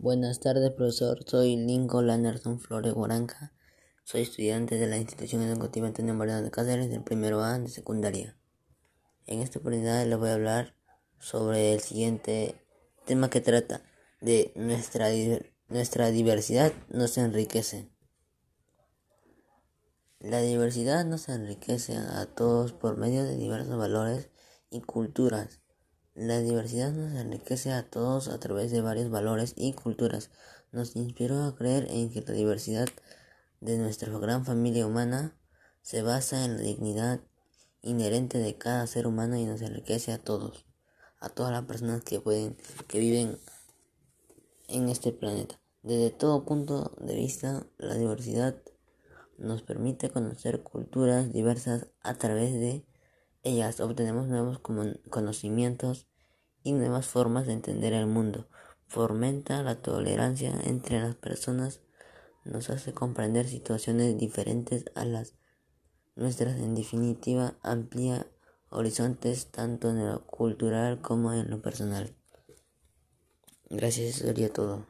Buenas tardes, profesor. Soy Lincoln Anderson Flores Guaranca. Soy estudiante de la institución educativa Antonio Mariano de Cáceres del primero A de secundaria. En esta oportunidad les voy a hablar sobre el siguiente tema que trata de nuestra, nuestra diversidad nos enriquece. La diversidad nos enriquece a todos por medio de diversos valores y culturas la diversidad nos enriquece a todos a través de varios valores y culturas. Nos inspiró a creer en que la diversidad de nuestra gran familia humana se basa en la dignidad inherente de cada ser humano y nos enriquece a todos, a todas las personas que pueden, que viven en este planeta. Desde todo punto de vista, la diversidad nos permite conocer culturas diversas a través de ellas obtenemos nuevos conocimientos y nuevas formas de entender el mundo. Fomenta la tolerancia entre las personas, nos hace comprender situaciones diferentes a las nuestras. En definitiva, amplía horizontes tanto en lo cultural como en lo personal. Gracias, eso sería todo.